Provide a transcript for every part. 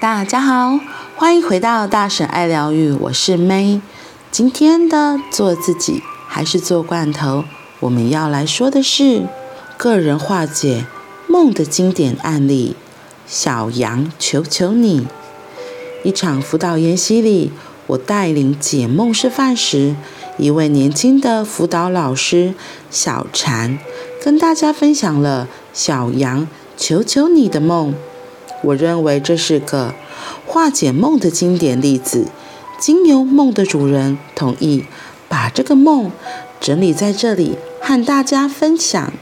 大家好，欢迎回到大婶爱疗愈，我是 May。今天的做自己还是做罐头，我们要来说的是个人化解梦的经典案例。小羊，求求你！一场辅导研习里，我带领解梦示范时，一位年轻的辅导老师小禅跟大家分享了小羊，求求你的梦。我认为这是个化解梦的经典例子。经由梦的主人同意，把这个梦整理在这里和大家分享。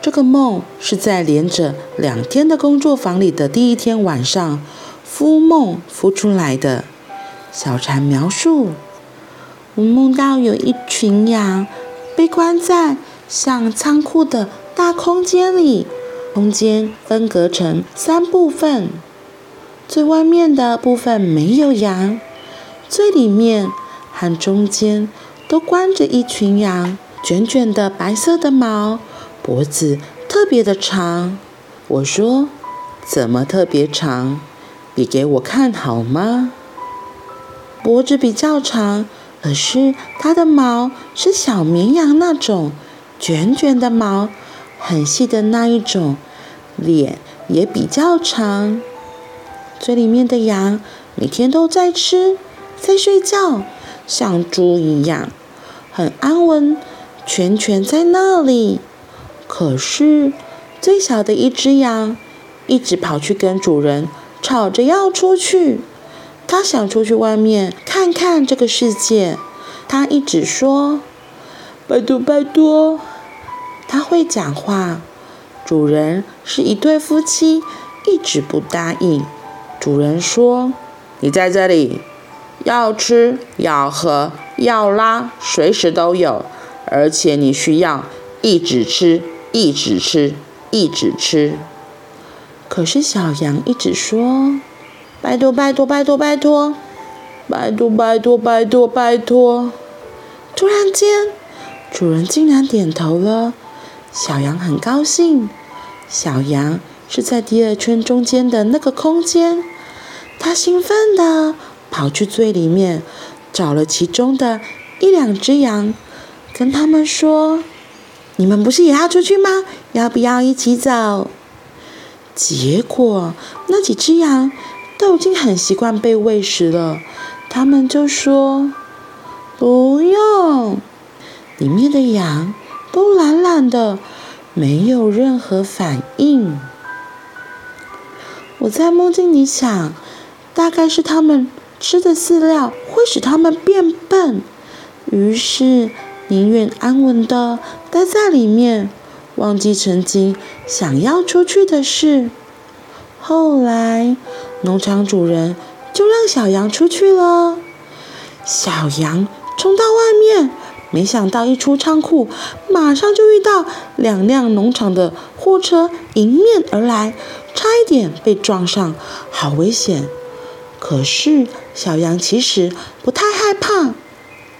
这个梦是在连着两天的工作坊里的第一天晚上，孵梦孵出来的。小蝉描述：我梦到有一群羊被关在像仓库的大空间里。空间分隔成三部分，最外面的部分没有羊，最里面和中间都关着一群羊，卷卷的白色的毛，脖子特别的长。我说：“怎么特别长？比给我看好吗？”脖子比较长，可是它的毛是小绵羊那种卷卷的毛。很细的那一种，脸也比较长。最里面的羊每天都在吃，在睡觉，像猪一样，很安稳，蜷蜷在那里。可是最小的一只羊一直跑去跟主人吵着要出去，它想出去外面看看这个世界。它一直说：“拜托，拜托。”他会讲话，主人是一对夫妻，一直不答应。主人说：“你在这里，要吃要喝要拉，随时都有，而且你需要一直吃，一直吃，一直吃。”可是小羊一直说：“拜托拜托拜托拜托，拜托拜托拜托拜托。”突然间，主人竟然点头了。小羊很高兴。小羊是在第二圈中间的那个空间，它兴奋地跑去最里面，找了其中的一两只羊，跟他们说：“你们不是也要出去吗？要不要一起走？”结果那几只羊都已经很习惯被喂食了，他们就说：“不用。”里面的羊。都懒懒的，没有任何反应。我在梦境里想，大概是他们吃的饲料会使他们变笨，于是宁愿安稳的待在里面，忘记曾经想要出去的事。后来，农场主人就让小羊出去了。小羊冲到外面。没想到一出仓库，马上就遇到两辆农场的货车迎面而来，差一点被撞上，好危险！可是小羊其实不太害怕，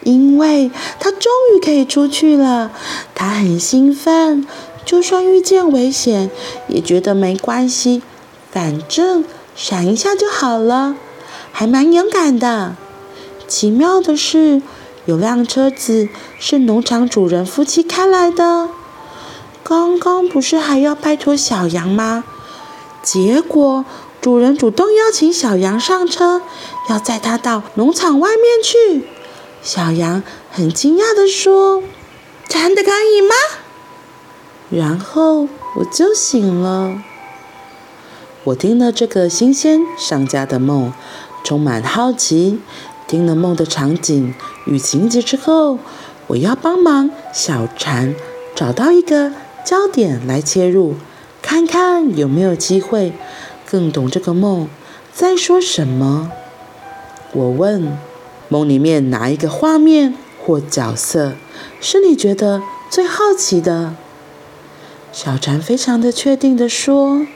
因为它终于可以出去了。它很兴奋，就算遇见危险，也觉得没关系，反正闪一下就好了，还蛮勇敢的。奇妙的是。有辆车子是农场主人夫妻开来的，刚刚不是还要拜托小羊吗？结果主人主动邀请小羊上车，要载他到农场外面去。小羊很惊讶地说：“真的可以吗？”然后我就醒了。我听了这个新鲜上家的梦，充满好奇。听了梦的场景与情节之后，我要帮忙小蝉找到一个焦点来切入，看看有没有机会更懂这个梦在说什么。我问：梦里面哪一个画面或角色是你觉得最好奇的？小蝉非常的确定地说：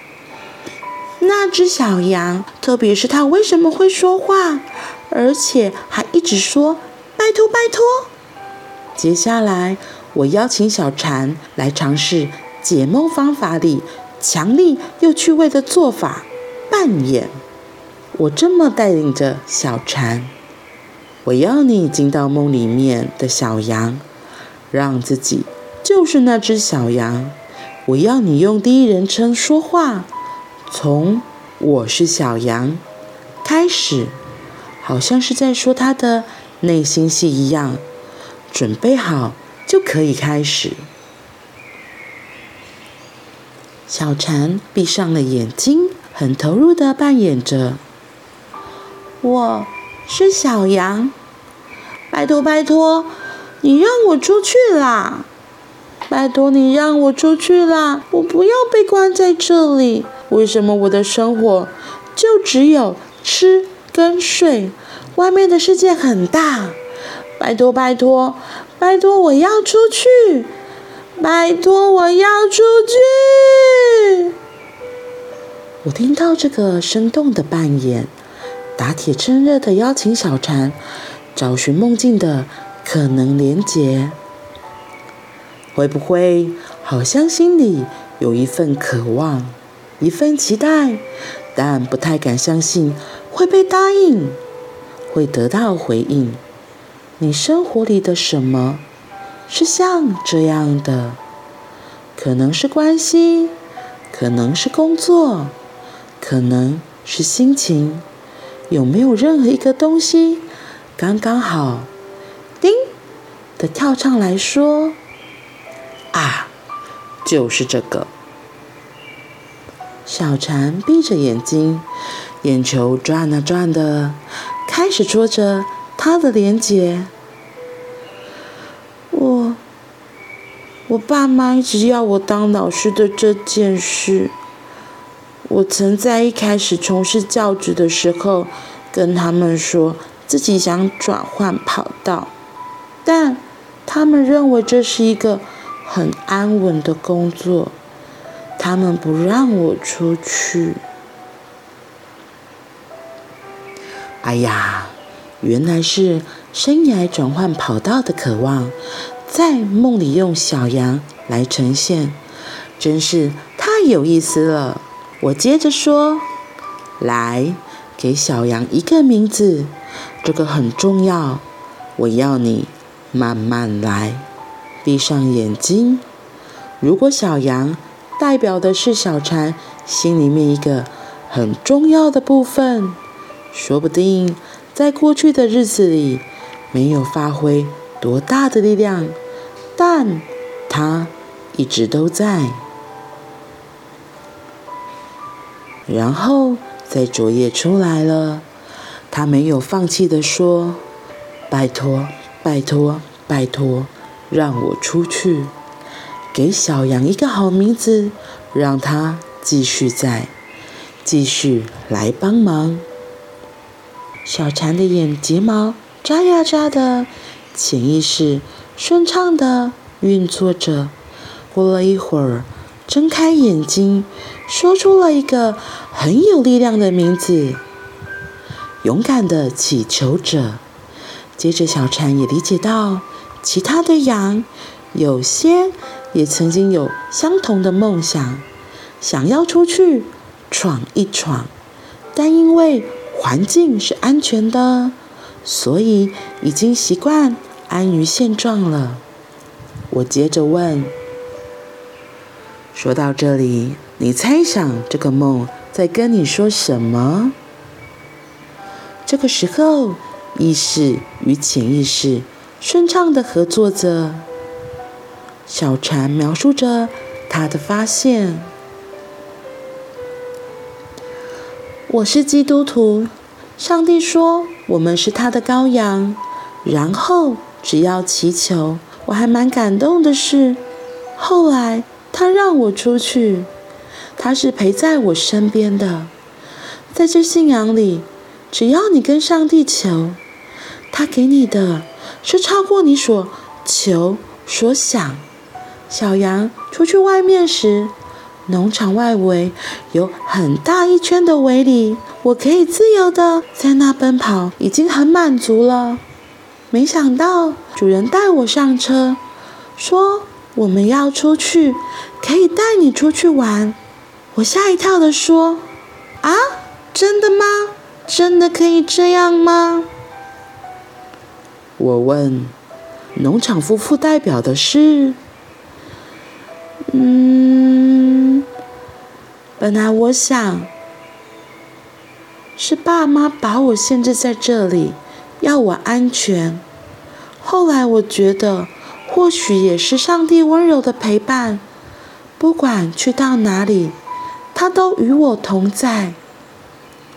那只小羊，特别是它为什么会说话？而且还一直说“拜托，拜托”。接下来，我邀请小禅来尝试解梦方法里强力又趣味的做法。扮演。我这么带领着小蝉，我要你进到梦里面的小羊，让自己就是那只小羊。我要你用第一人称说话，从我是小羊开始，好像是在说他的内心戏一样。准备好就可以开始。小蝉闭上了眼睛，很投入的扮演着。我是小羊，拜托拜托，你让我出去啦！拜托你让我出去啦！我不要被关在这里。为什么我的生活就只有吃跟睡？外面的世界很大，拜托拜托拜托，我要出去！拜托我要出去！我听到这个生动的扮演。打铁趁热的邀请小蝉，找寻梦境的可能连结，会不会好像心里有一份渴望，一份期待，但不太敢相信会被答应，会得到回应？你生活里的什么是像这样的？可能是关系，可能是工作，可能是心情。有没有任何一个东西刚刚好，叮的跳上来说：“啊，就是这个。”小蝉闭着眼睛，眼球转啊转的，开始戳着他的脸颊。我，我爸妈一直要我当老师的这件事。我曾在一开始从事教职的时候，跟他们说自己想转换跑道，但他们认为这是一个很安稳的工作，他们不让我出去。哎呀，原来是生涯转换跑道的渴望，在梦里用小羊来呈现，真是太有意思了。我接着说：“来，给小羊一个名字，这个很重要。我要你慢慢来，闭上眼睛。如果小羊代表的是小蝉心里面一个很重要的部分，说不定在过去的日子里没有发挥多大的力量，但它一直都在。”然后，在昨夜出来了，他没有放弃的说：“拜托，拜托，拜托，让我出去，给小羊一个好名字，让它继续在，继续来帮忙。”小蝉的眼睫毛眨呀眨的，潜意识顺畅的运作着。过了一会儿。睁开眼睛，说出了一个很有力量的名字：勇敢的祈求者。接着，小蝉也理解到，其他的羊有些也曾经有相同的梦想，想要出去闯一闯，但因为环境是安全的，所以已经习惯安于现状了。我接着问。说到这里，你猜想这个梦在跟你说什么？这个时候，意识与潜意识顺畅地合作着。小蝉描述着他的发现：“我是基督徒，上帝说我们是他的羔羊，然后只要祈求。我还蛮感动的是，后来。”他让我出去，他是陪在我身边的。在这信仰里，只要你跟上帝求，他给你的是超过你所求所想。小羊出去外面时，农场外围有很大一圈的围篱，我可以自由的在那奔跑，已经很满足了。没想到主人带我上车，说。我们要出去，可以带你出去玩。我吓一跳的说：“啊，真的吗？真的可以这样吗？我问。农场夫妇代表的是，嗯，本来我想是爸妈把我限制在这里，要我安全。后来我觉得，或许也是上帝温柔的陪伴，不管去到哪里，他都与我同在。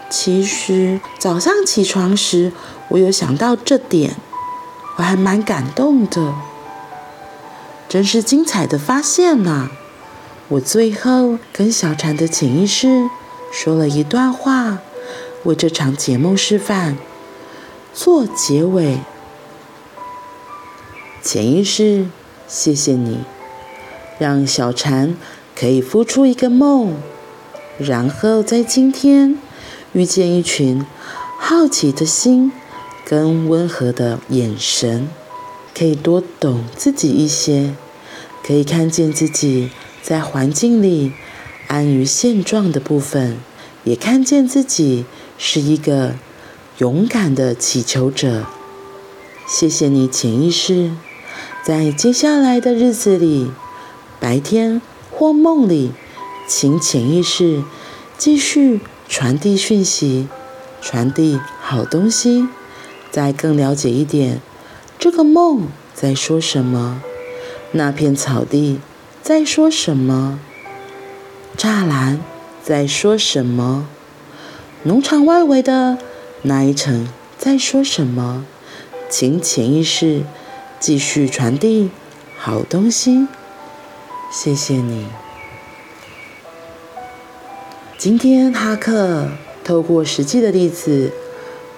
其实早上起床时，我有想到这点。我还蛮感动的，真是精彩的发现呐！我最后跟小禅的潜意识说了一段话，为这场解梦示范做结尾。潜意识，谢谢你，让小禅可以孵出一个梦，然后在今天遇见一群好奇的心。跟温和的眼神，可以多懂自己一些，可以看见自己在环境里安于现状的部分，也看见自己是一个勇敢的祈求者。谢谢你，潜意识，在接下来的日子里，白天或梦里，请潜意识继续传递讯息，传递好东西。再更了解一点，这个梦在说什么？那片草地在说什么？栅栏在说什么？农场外围的那一层在说什么？请潜意识继续传递好东西。谢谢你。今天哈克透过实际的例子。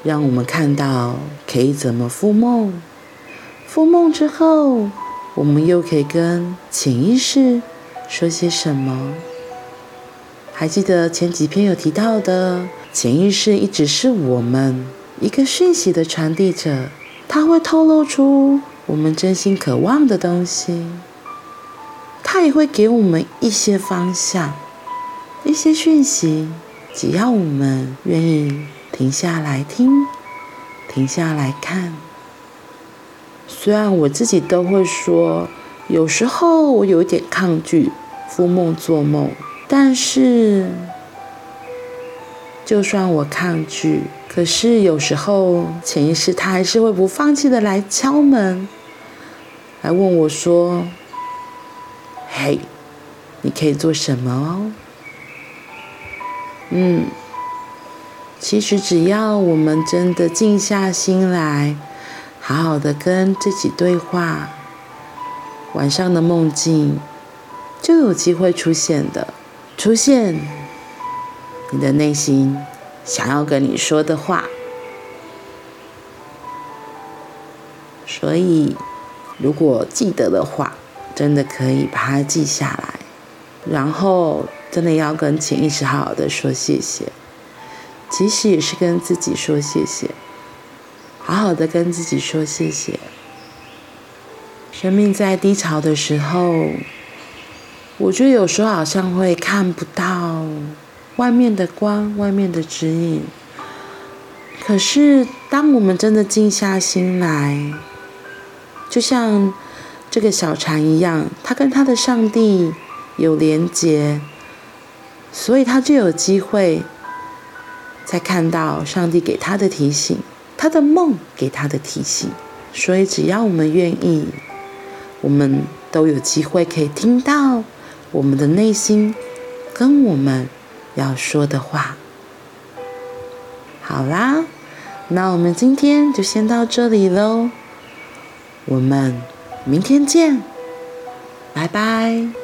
让我们看到可以怎么孵梦，孵梦之后，我们又可以跟潜意识说些什么？还记得前几篇有提到的，潜意识一直是我们一个讯息的传递者，它会透露出我们真心渴望的东西，它也会给我们一些方向、一些讯息，只要我们愿意。停下来听，停下来看。虽然我自己都会说，有时候我有点抗拒孵梦做梦，但是就算我抗拒，可是有时候潜意识他还是会不放弃的来敲门，来问我说：“嘿，你可以做什么哦？”嗯。其实，只要我们真的静下心来，好好的跟自己对话，晚上的梦境就有机会出现的，出现你的内心想要跟你说的话。所以，如果记得的话，真的可以把它记下来，然后真的要跟潜意识好好的说谢谢。其实也是跟自己说谢谢，好好的跟自己说谢谢。生命在低潮的时候，我觉得有时候好像会看不到外面的光，外面的指引。可是当我们真的静下心来，就像这个小禅一样，他跟他的上帝有连结，所以他就有机会。在看到上帝给他的提醒，他的梦给他的提醒，所以只要我们愿意，我们都有机会可以听到我们的内心跟我们要说的话。好啦，那我们今天就先到这里喽，我们明天见，拜拜。